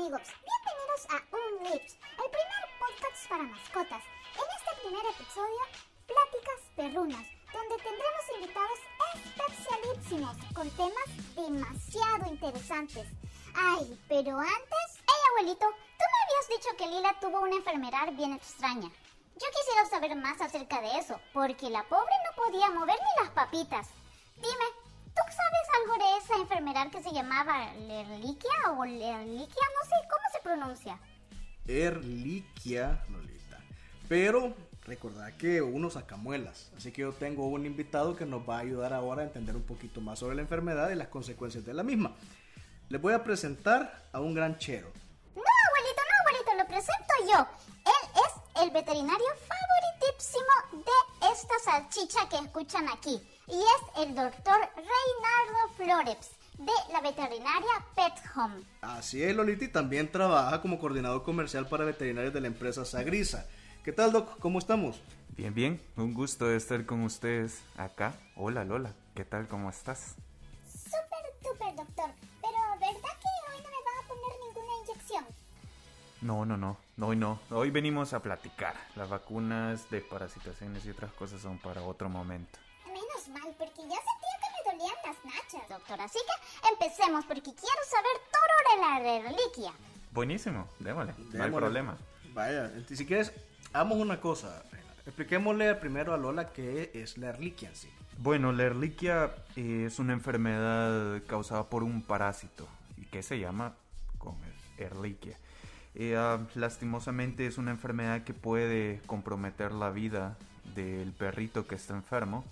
amigos, bienvenidos a Un Lips, el primer podcast para mascotas. En este primer episodio, Pláticas Perrunas, donde tendremos invitados especialísimos con temas demasiado interesantes. Ay, pero antes... Hey abuelito, tú me habías dicho que Lila tuvo una enfermedad bien extraña. Yo quisiera saber más acerca de eso, porque la pobre no podía mover ni las papitas. Dime, esa enfermedad que se llamaba Lerliquia o Lerliquia? No sé, ¿cómo se pronuncia? Erliquia, Lolita. Pero recordad que uno saca muelas. Así que yo tengo un invitado que nos va a ayudar ahora a entender un poquito más sobre la enfermedad y las consecuencias de la misma. Les voy a presentar a un gran chero. No, abuelito, no, abuelito, lo presento yo. Él es el veterinario favoritísimo de esta salchicha que escuchan aquí. Y es el doctor Reinaldo Flores de la veterinaria Pet Home. Así es, Lolita, y también trabaja como coordinador comercial para veterinarios de la empresa Sagrisa. ¿Qué tal, Doc? ¿Cómo estamos? Bien, bien, un gusto estar con ustedes acá. Hola, Lola, ¿qué tal? ¿Cómo estás? No, no, no, hoy no. Hoy venimos a platicar. Las vacunas de parasitaciones y otras cosas son para otro momento. Menos mal, porque ya sentía que me dolían las nachas, doctor. Así que empecemos, porque quiero saber todo de la reliquia. Buenísimo, démosle, no hay problema. Vaya, y si quieres, hagamos una cosa. Expliquémosle primero a Lola qué es la erliquia en sí. Bueno, la erliquia eh, es una enfermedad causada por un parásito y que se llama como es, erliquia. Eh, lastimosamente es una enfermedad que puede comprometer la vida del perrito que está enfermo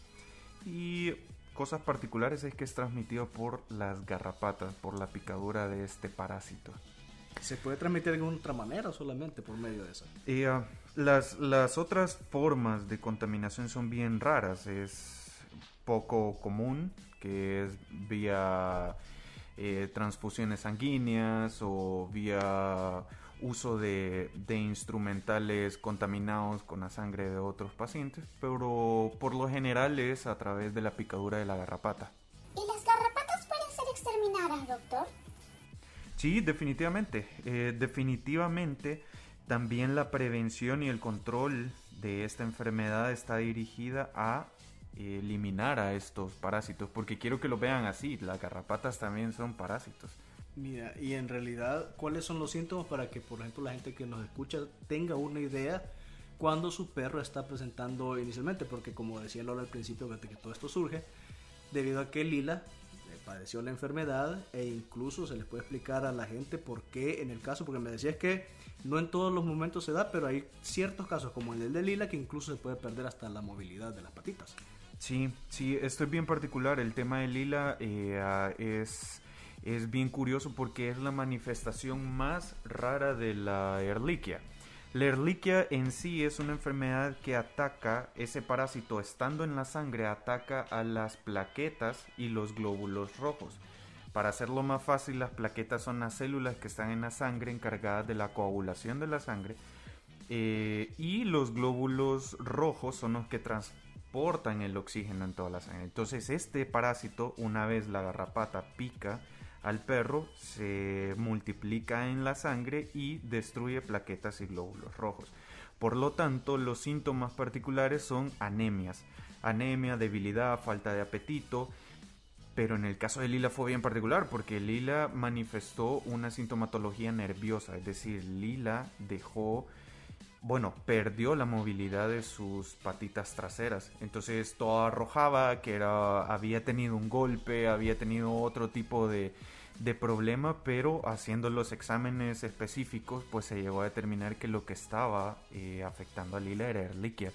y cosas particulares es que es transmitido por las garrapatas, por la picadura de este parásito. ¿Se puede transmitir de alguna otra manera solamente por medio de ah, las, las otras formas de contaminación son bien raras. Es poco común, que es vía eh, transfusiones sanguíneas o vía uso de, de instrumentales contaminados con la sangre de otros pacientes, pero por lo general es a través de la picadura de la garrapata. ¿Y las garrapatas pueden ser exterminadas, doctor? Sí, definitivamente. Eh, definitivamente también la prevención y el control de esta enfermedad está dirigida a eliminar a estos parásitos, porque quiero que lo vean así, las garrapatas también son parásitos. Mira, y en realidad, ¿cuáles son los síntomas para que, por ejemplo, la gente que nos escucha tenga una idea cuando su perro está presentando inicialmente? Porque como decía Lola al principio, que todo esto surge, debido a que Lila eh, padeció la enfermedad e incluso se les puede explicar a la gente por qué en el caso, porque me decías que no en todos los momentos se da, pero hay ciertos casos como el de Lila que incluso se puede perder hasta la movilidad de las patitas. Sí, sí, esto es bien particular. El tema de Lila eh, ah, es, es bien curioso porque es la manifestación más rara de la erliquia. La erliquia en sí es una enfermedad que ataca, ese parásito estando en la sangre, ataca a las plaquetas y los glóbulos rojos. Para hacerlo más fácil, las plaquetas son las células que están en la sangre encargadas de la coagulación de la sangre eh, y los glóbulos rojos son los que transportan el oxígeno en toda la sangre. Entonces este parásito, una vez la garrapata pica al perro, se multiplica en la sangre y destruye plaquetas y glóbulos rojos. Por lo tanto, los síntomas particulares son anemias. Anemia, debilidad, falta de apetito. Pero en el caso de Lila fue bien particular porque Lila manifestó una sintomatología nerviosa, es decir, Lila dejó bueno, perdió la movilidad de sus patitas traseras. Entonces todo arrojaba que era, había tenido un golpe, había tenido otro tipo de, de problema, pero haciendo los exámenes específicos, pues se llegó a determinar que lo que estaba eh, afectando a Lila era erliquia.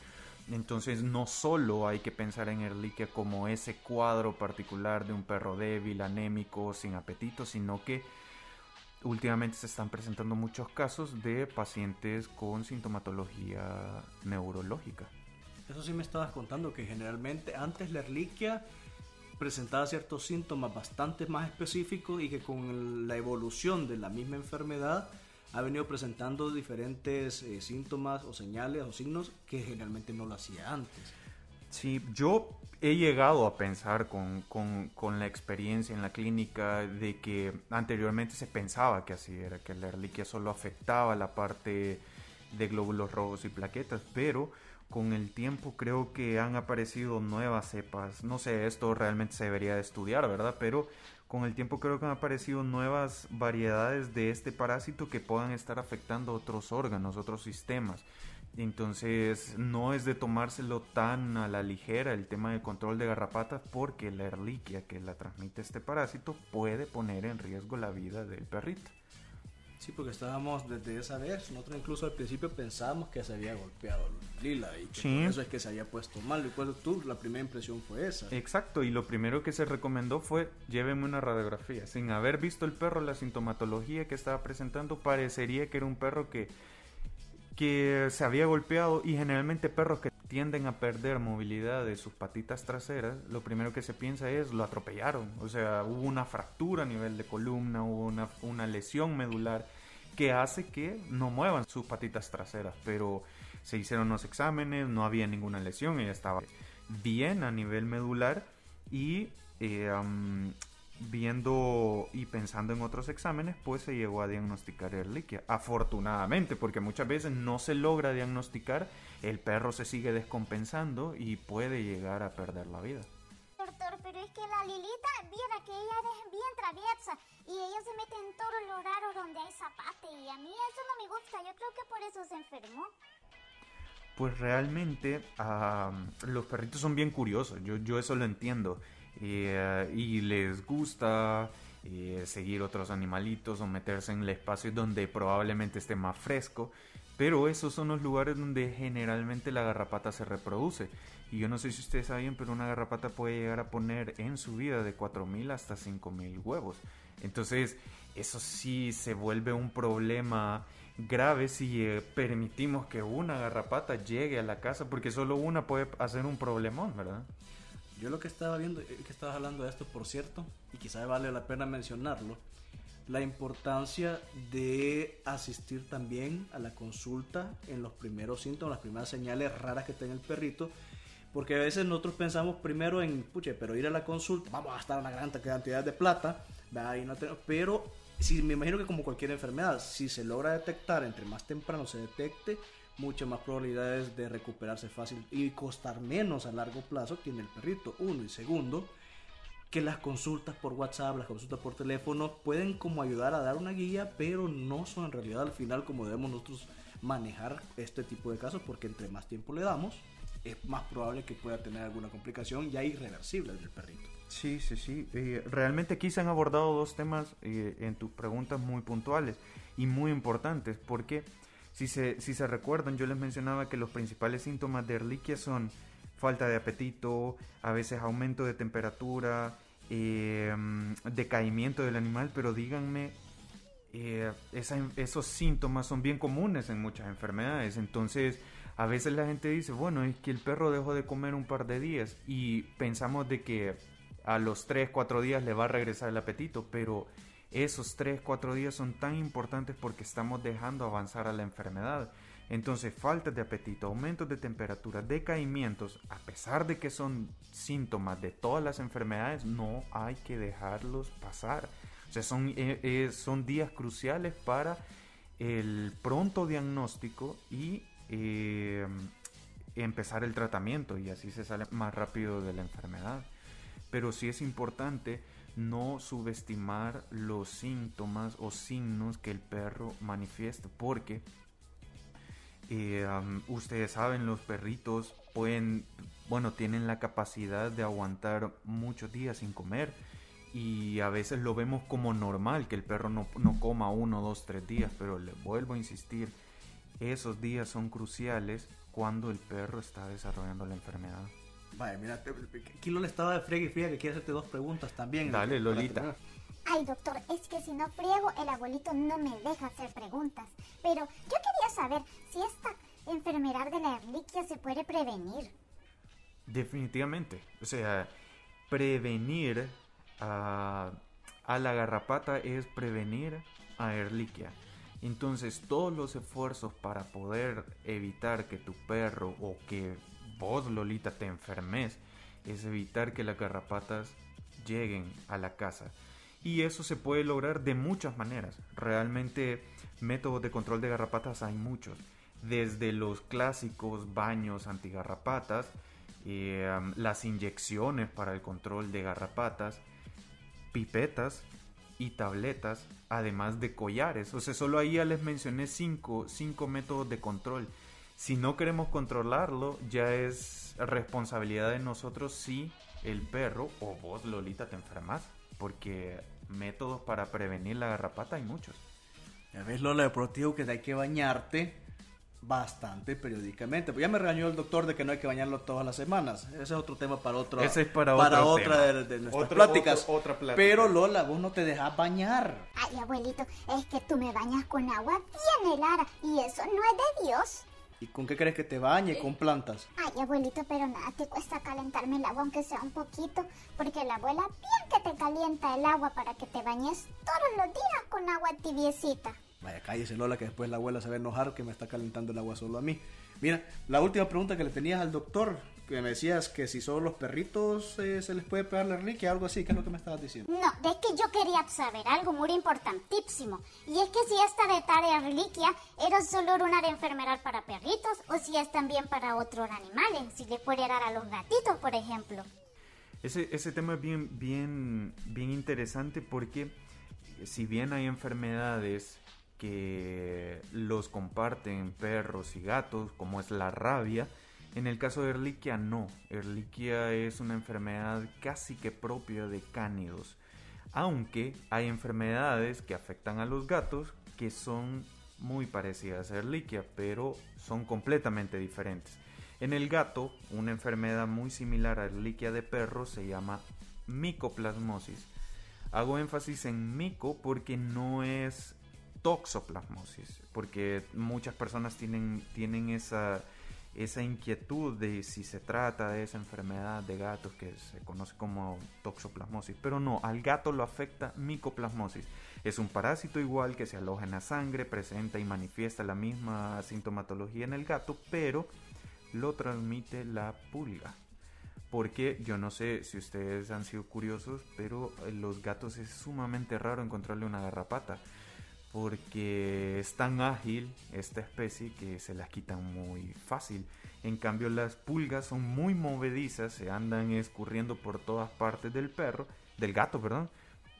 Entonces no solo hay que pensar en erliquia como ese cuadro particular de un perro débil, anémico, sin apetito, sino que últimamente se están presentando muchos casos de pacientes con sintomatología neurológica. Eso sí me estabas contando que generalmente antes la erliquia presentaba ciertos síntomas bastante más específicos y que con la evolución de la misma enfermedad ha venido presentando diferentes eh, síntomas o señales o signos que generalmente no lo hacía antes. Sí, yo he llegado a pensar con, con, con, la experiencia en la clínica de que anteriormente se pensaba que así era, que la erliquia solo afectaba la parte de glóbulos rojos y plaquetas, pero con el tiempo creo que han aparecido nuevas cepas. No sé, esto realmente se debería de estudiar, ¿verdad? Pero con el tiempo creo que han aparecido nuevas variedades de este parásito que puedan estar afectando otros órganos, otros sistemas. Entonces no es de tomárselo tan a la ligera el tema de control de garrapatas porque la erliquia que la transmite este parásito puede poner en riesgo la vida del perrito. Sí, porque estábamos desde esa vez, nosotros incluso al principio pensábamos que se había golpeado Lila y que eso es que se había puesto mal. Recuerdo tú, la primera impresión fue esa. Exacto, y lo primero que se recomendó fue lléveme una radiografía. Sin haber visto el perro, la sintomatología que estaba presentando, parecería que era un perro que que se había golpeado y generalmente perros que tienden a perder movilidad de sus patitas traseras, lo primero que se piensa es lo atropellaron, o sea, hubo una fractura a nivel de columna, hubo una, una lesión medular que hace que no muevan sus patitas traseras, pero se hicieron los exámenes, no había ninguna lesión, ella estaba bien a nivel medular y eh, viendo y pensando en otros exámenes, pues se llegó a diagnosticar Ehrlichia. Afortunadamente, porque muchas veces no se logra diagnosticar, el perro se sigue descompensando y puede llegar a perder la vida. Doctor, pero es que la Lilita, viera que ella es bien traviesa y ella se mete en todos los raros donde hay zapate y a mí eso no me gusta, yo creo que por eso se enfermó. Pues realmente los perritos son bien curiosos, yo, yo eso lo entiendo. Eh, y les gusta eh, seguir otros animalitos o meterse en el espacio donde probablemente esté más fresco. Pero esos son los lugares donde generalmente la garrapata se reproduce. Y yo no sé si ustedes saben, pero una garrapata puede llegar a poner en su vida de 4.000 hasta 5.000 huevos. Entonces, eso sí se vuelve un problema grave si eh, permitimos que una garrapata llegue a la casa, porque solo una puede hacer un problemón, ¿verdad? Yo lo que estaba viendo, eh, que estabas hablando de esto, por cierto, y quizá vale la pena mencionarlo, la importancia de asistir también a la consulta en los primeros síntomas, las primeras señales raras que tiene el perrito, porque a veces nosotros pensamos primero en, puche, pero ir a la consulta, vamos a gastar una gran cantidad de plata, y no pero si, me imagino que como cualquier enfermedad, si se logra detectar, entre más temprano se detecte, muchas más probabilidades de recuperarse fácil y costar menos a largo plazo tiene el perrito. Uno y segundo, que las consultas por WhatsApp, las consultas por teléfono pueden como ayudar a dar una guía, pero no son en realidad al final como debemos nosotros manejar este tipo de casos, porque entre más tiempo le damos, es más probable que pueda tener alguna complicación ya irreversible del perrito. Sí, sí, sí. Eh, realmente aquí se han abordado dos temas eh, en tus preguntas muy puntuales y muy importantes, porque si se, si se recuerdan, yo les mencionaba que los principales síntomas de Erliquia son falta de apetito, a veces aumento de temperatura, eh, decaimiento del animal, pero díganme, eh, esos síntomas son bien comunes en muchas enfermedades, entonces a veces la gente dice, bueno, es que el perro dejó de comer un par de días y pensamos de que a los 3, 4 días le va a regresar el apetito, pero esos 3, 4 días son tan importantes porque estamos dejando avanzar a la enfermedad. Entonces, falta de apetito, aumentos de temperatura, decaimientos, a pesar de que son síntomas de todas las enfermedades, no hay que dejarlos pasar. O sea, son, eh, eh, son días cruciales para el pronto diagnóstico y eh, empezar el tratamiento y así se sale más rápido de la enfermedad. Pero sí es importante no subestimar los síntomas o signos que el perro manifiesta porque eh, ustedes saben los perritos pueden bueno tienen la capacidad de aguantar muchos días sin comer y a veces lo vemos como normal que el perro no, no coma uno, dos, tres días pero le vuelvo a insistir esos días son cruciales cuando el perro está desarrollando la enfermedad Vaya, mira, Kilo le estaba de frega y fría que quiere hacerte dos preguntas también. Dale, Lolita. Ay, doctor, es que si no friego, el abuelito no me deja hacer preguntas. Pero yo quería saber si esta enfermedad de la erliquia se puede prevenir. Definitivamente. O sea, prevenir a, a la garrapata es prevenir a erliquia. Entonces, todos los esfuerzos para poder evitar que tu perro o que Lolita, te enfermes, es evitar que las garrapatas lleguen a la casa. Y eso se puede lograr de muchas maneras. Realmente métodos de control de garrapatas hay muchos. Desde los clásicos baños antigarrapatas, eh, las inyecciones para el control de garrapatas, pipetas y tabletas, además de collares. O sea, solo ahí ya les mencioné cinco, cinco métodos de control. Si no queremos controlarlo, ya es responsabilidad de nosotros si el perro o vos, Lolita, te enfermas. Porque métodos para prevenir la garrapata hay muchos. Ya ves, Lola, deportivo que hay que bañarte bastante periódicamente. Pues ya me regañó el doctor de que no hay que bañarlo todas las semanas. Ese es otro tema para otro. Ese es para, otra de, nuestras pláticas. otra plática. Pero Lola, vos no te dejas bañar. Ay, abuelito, es que tú me bañas con agua bien helada y eso no es de Dios. ¿Y con qué crees que te bañe? Con plantas. Ay, abuelito, pero nada, te cuesta calentarme el agua aunque sea un poquito, porque la abuela bien que te calienta el agua para que te bañes todos los días con agua tibiecita. Vaya, cállese Lola, que después la abuela se va a enojar que me está calentando el agua solo a mí. Mira, la última pregunta que le tenías al doctor, que me decías que si son los perritos eh, se les puede pegar la reliquia, algo así, ¿qué es lo que me estabas diciendo? No, es que yo quería saber algo muy importantísimo, y es que si esta de reliquia era solo una de enfermedad para perritos, o si es también para otros animales, si le puede dar a los gatitos, por ejemplo. Ese, ese tema es bien, bien, bien interesante porque si bien hay enfermedades que los comparten perros y gatos, como es la rabia. En el caso de Erliquia no. Erliquia es una enfermedad casi que propia de cánidos. Aunque hay enfermedades que afectan a los gatos que son muy parecidas a Erliquia, pero son completamente diferentes. En el gato, una enfermedad muy similar a Erliquia de perro se llama micoplasmosis. Hago énfasis en mico porque no es toxoplasmosis, porque muchas personas tienen, tienen esa, esa inquietud de si se trata de esa enfermedad de gatos que se conoce como toxoplasmosis, pero no, al gato lo afecta micoplasmosis. Es un parásito igual que se aloja en la sangre, presenta y manifiesta la misma sintomatología en el gato, pero lo transmite la pulga. Porque yo no sé si ustedes han sido curiosos, pero los gatos es sumamente raro encontrarle una garrapata porque es tan ágil esta especie que se las quitan muy fácil. En cambio las pulgas son muy movedizas, se andan escurriendo por todas partes del perro, del gato, perdón,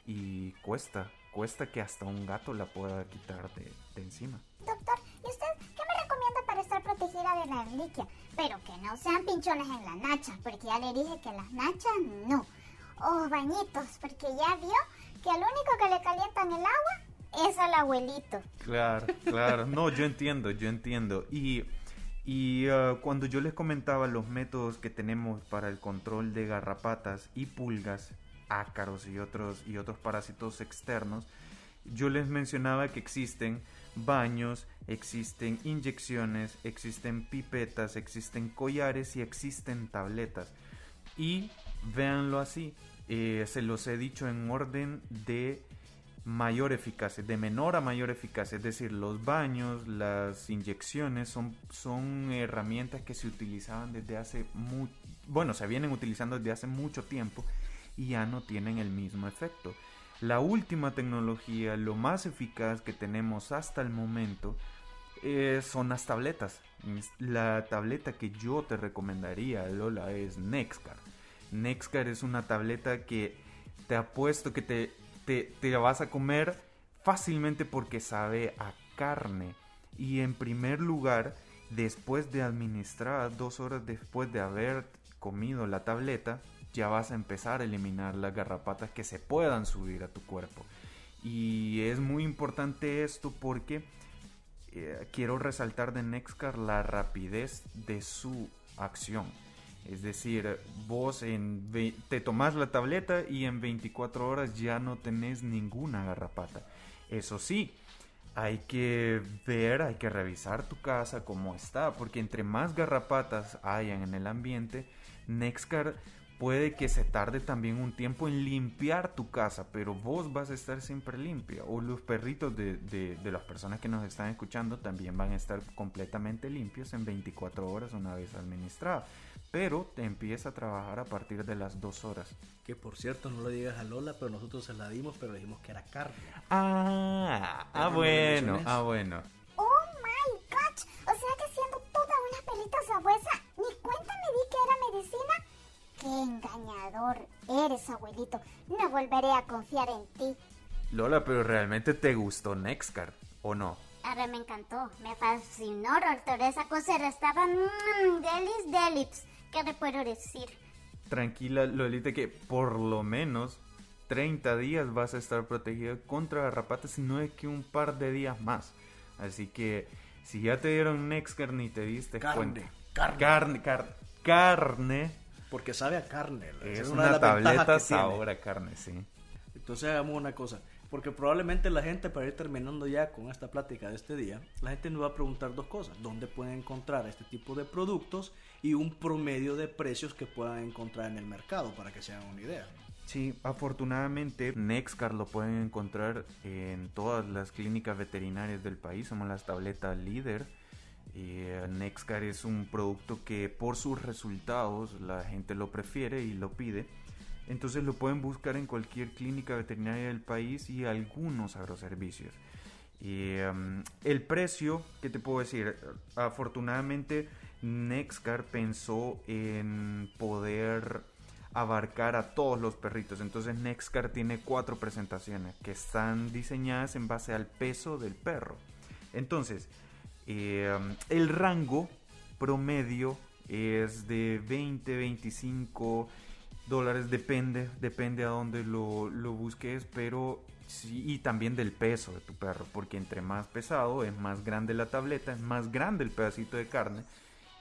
y cuesta, cuesta que hasta un gato la pueda quitar de, encima. Doctor, ¿y usted qué me recomienda para estar protegida de la reliquia? Pero que no sean pinchones en la nacha, porque ya le dije que las nachas no. O bañitos, porque ya vio que al único que le calientan el agua es al abuelito. Claro, claro. No, yo entiendo, yo entiendo. Y, y uh, cuando yo les comentaba los métodos que tenemos para el control de garrapatas y pulgas, ácaros y otros, y otros parásitos externos, yo les mencionaba que existen baños, existen inyecciones, existen pipetas, existen collares y existen tabletas. Y véanlo así, eh, se los he dicho en orden de mayor eficacia, de menor a mayor eficacia. Es decir, los baños, las inyecciones son, son herramientas que se utilizaban desde hace mucho, bueno, se vienen utilizando desde hace mucho tiempo y ya no tienen el mismo efecto. La última tecnología, lo más eficaz que tenemos hasta el momento, eh, son las tabletas. La tableta que yo te recomendaría, Lola, es Nexcar. Nexcar es una tableta que te apuesto que te te, te vas a comer fácilmente porque sabe a carne. Y en primer lugar, después de administrar, dos horas después de haber comido la tableta, ya vas a empezar a eliminar las garrapatas que se puedan subir a tu cuerpo. Y es muy importante esto porque eh, quiero resaltar de Nexcar la rapidez de su acción. Es decir, vos te tomás la tableta y en 24 horas ya no tenés ninguna garrapata. Eso sí, hay que ver, hay que revisar tu casa cómo está, porque entre más garrapatas hayan en el ambiente, Nexcar puede que se tarde también un tiempo en limpiar tu casa, pero vos vas a estar siempre limpia. O los perritos de, las personas que nos están escuchando también van a estar completamente limpios en 24 horas una vez administrado. Pero te empieza a trabajar a partir de las dos horas. Que por cierto, no lo digas a Lola, pero nosotros se la dimos, pero dijimos que era carne. Ah, ah bueno, ah bueno. Oh my gosh, o sea que siendo toda una pelita sabuesa, ni cuenta me di que era medicina. Qué engañador eres, abuelito. No volveré a confiar en ti. Lola, pero realmente te gustó Nextcard, ¿o no? Ahora me encantó, me fascinó, doctor. Esa cosa estaba mmm, delis delips. ¿Qué le puedo decir? Tranquila, Lolita, que por lo menos 30 días vas a estar protegida contra garrapatas, si no es que un par de días más. Así que si ya te dieron Nextcard ni te diste Carne, cuenta. carne. Carne, car- carne. Porque sabe a carne. Es una, de las ventajas tableta que tiene. sabor a carne, sí. Entonces hagamos una cosa. Porque probablemente la gente, para ir terminando ya con esta plática de este día, la gente nos va a preguntar dos cosas. ¿Dónde pueden encontrar este tipo de productos? Y un promedio de precios que puedan encontrar en el mercado, para que se hagan una idea. Sí, afortunadamente Nexcar lo pueden encontrar en todas las clínicas veterinarias del país. Somos las tabletas líder. Eh, Nexcar es un producto que por sus resultados la gente lo prefiere y lo pide. Entonces lo pueden buscar en cualquier clínica veterinaria del país y algunos agroservicios. Y, um, el precio, ¿qué te puedo decir? Afortunadamente, Nexcar pensó en poder abarcar a todos los perritos. Entonces, Nexcar tiene cuatro presentaciones que están diseñadas en base al peso del perro. Entonces, um, el rango promedio es de 20, 25 dólares, depende, depende a dónde lo, lo busques, pero sí, y también del peso de tu perro, porque entre más pesado es más grande la tableta, es más grande el pedacito de carne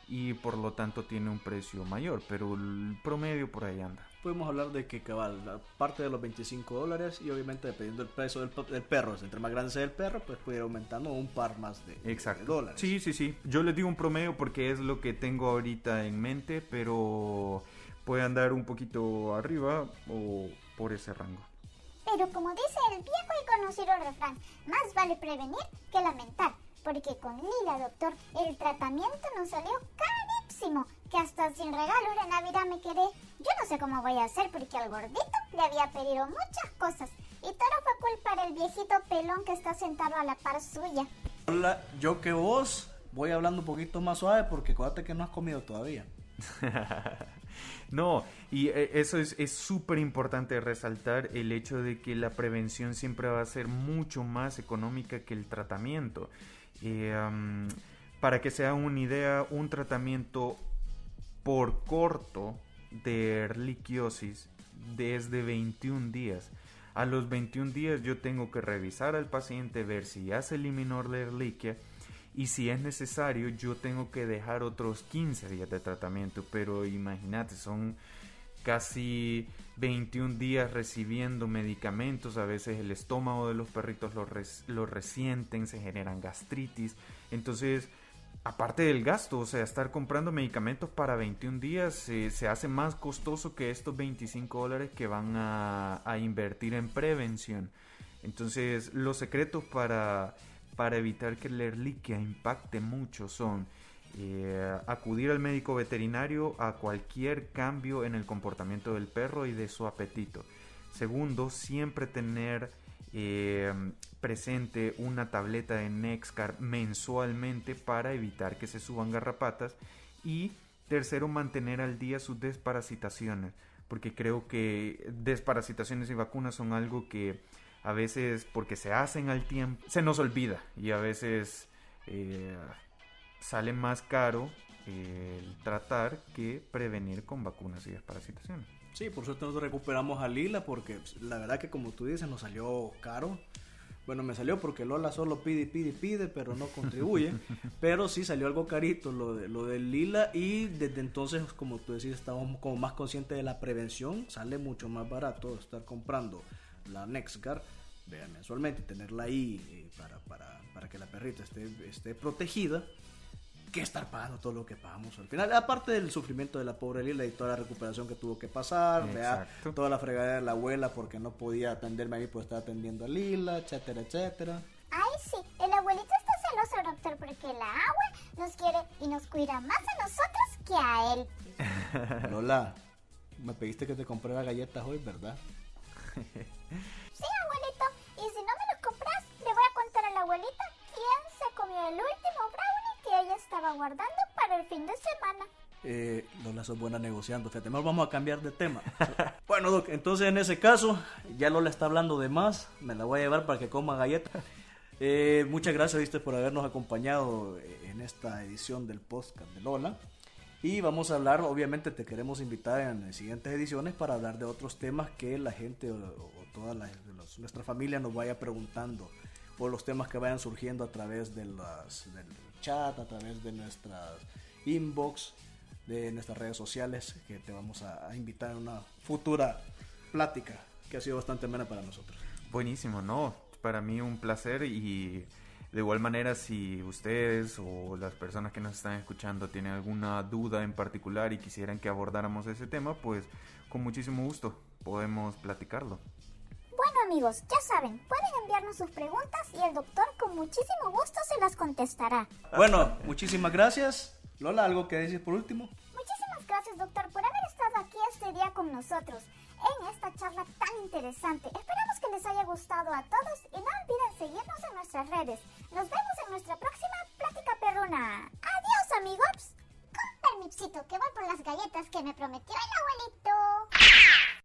y por lo tanto tiene un precio mayor, pero el promedio por ahí anda. Podemos hablar de que cabal, la parte de los 25 dólares y obviamente dependiendo del peso del, del perro, entre más grande sea el perro, pues puede ir aumentando un par más de, Exacto. de dólares. Sí, sí, sí. Yo les digo un promedio porque es lo que tengo ahorita en mente, pero puede andar un poquito arriba o por ese rango. Pero como dice el viejo y conocido refrán, más vale prevenir que lamentar. Porque con Lila, doctor, el tratamiento nos salió carísimo. Que hasta sin regalos de Navidad me quedé. Yo no sé cómo voy a hacer porque al gordito le había pedido muchas cosas. Y todo fue culpa del viejito pelón que está sentado a la par suya. Hola, yo que vos voy hablando un poquito más suave porque acuérdate que no has comido todavía. No, y eh, eso es es súper importante resaltar el hecho de que la prevención siempre va a ser mucho más económica que el tratamiento. Eh, para que se hagan una idea, un tratamiento por corto de erliquiosis es de 21 días. A los 21 días yo tengo que revisar al paciente, ver si ya se eliminó la erliquia y si es necesario yo tengo que dejar otros 15 días de tratamiento. Pero imagínate, son casi 21 días recibiendo medicamentos, a veces el estómago de los perritos lo, res- resienten, se generan gastritis. Entonces, aparte del gasto, o sea, estar comprando medicamentos para 21 días se hace más costoso que estos 25 dólares que van a invertir en prevención. Entonces, los secretos para, para evitar que la erliquia impacte mucho son eh, acudir al médico veterinario a cualquier cambio en el comportamiento del perro y de su apetito. Segundo, siempre tener eh, presente una tableta de Nexcar mensualmente para evitar que se suban garrapatas. Y tercero, mantener al día sus desparasitaciones, porque creo que desparasitaciones y vacunas son algo que a veces, porque se hacen al tiempo, se nos olvida y a veces eh, sale más caro eh, el tratar que prevenir con vacunas y desparasitaciones. Sí, por suerte nosotros recuperamos a Lila porque pues, la verdad que como tú dices nos salió caro. Bueno, me salió porque Lola solo pide y pide y pide, pero no contribuye. pero sí salió algo carito lo de, lo del Lila y desde entonces, como tú decís, estamos como más conscientes de la prevención. Sale mucho más barato estar comprando la Nexgar, vean mensualmente, tenerla ahí eh, para, para, para que la perrita esté, esté protegida que estar pagando todo lo que pagamos al final. Aparte del sufrimiento de la pobre Lila y toda la recuperación que tuvo que pasar, vea, toda la fregadera de la abuela porque no podía atenderme a mí, pues estaba atendiendo a Lila, etcétera, etcétera. Ay, sí, el abuelito está celoso, doctor, porque la agua nos quiere y nos cuida más a nosotros que a él. Lola, me pediste que te comprara galletas hoy, ¿verdad? Sí, abuelito. Y si no me los compras, le voy a contar a la abuelita quién se comió el último brownie que ella estaba guardando para el fin de semana. Eh, Lola, sos buena negociando. Fíjate, mejor vamos a cambiar de tema. bueno, Doc, entonces en ese caso, ya Lola está hablando de más. Me la voy a llevar para que coma galletas. Eh, muchas gracias, viste, por habernos acompañado en esta edición del podcast de Lola. Y vamos a hablar, obviamente te queremos invitar en las siguientes ediciones para hablar de otros temas que la gente o, o toda la- los- nuestra familia nos vaya preguntando. O los temas que vayan surgiendo a través de las, del chat, a través de nuestras inbox, de nuestras redes sociales, que te vamos a, a invitar a una futura plática que ha sido bastante buena para nosotros. Buenísimo, no, para mí un placer y de igual manera si ustedes o las personas que nos están escuchando tienen alguna duda en particular y quisieran que abordáramos ese tema, pues con muchísimo gusto podemos platicarlo. Bueno amigos, ya saben, pueden enviarnos sus preguntas y el doctor con muchísimo gusto se las contestará. Bueno, muchísimas gracias. Lola, ¿algo que decir por último? Muchísimas gracias doctor por haber estado aquí este día con nosotros en esta charla tan interesante. Esperamos que les haya gustado a todos y no olviden seguirnos en nuestras redes. Nos vemos en nuestra próxima plática perruna. Adiós amigos. Con permisito que voy por las galletas que me prometió el abuelito.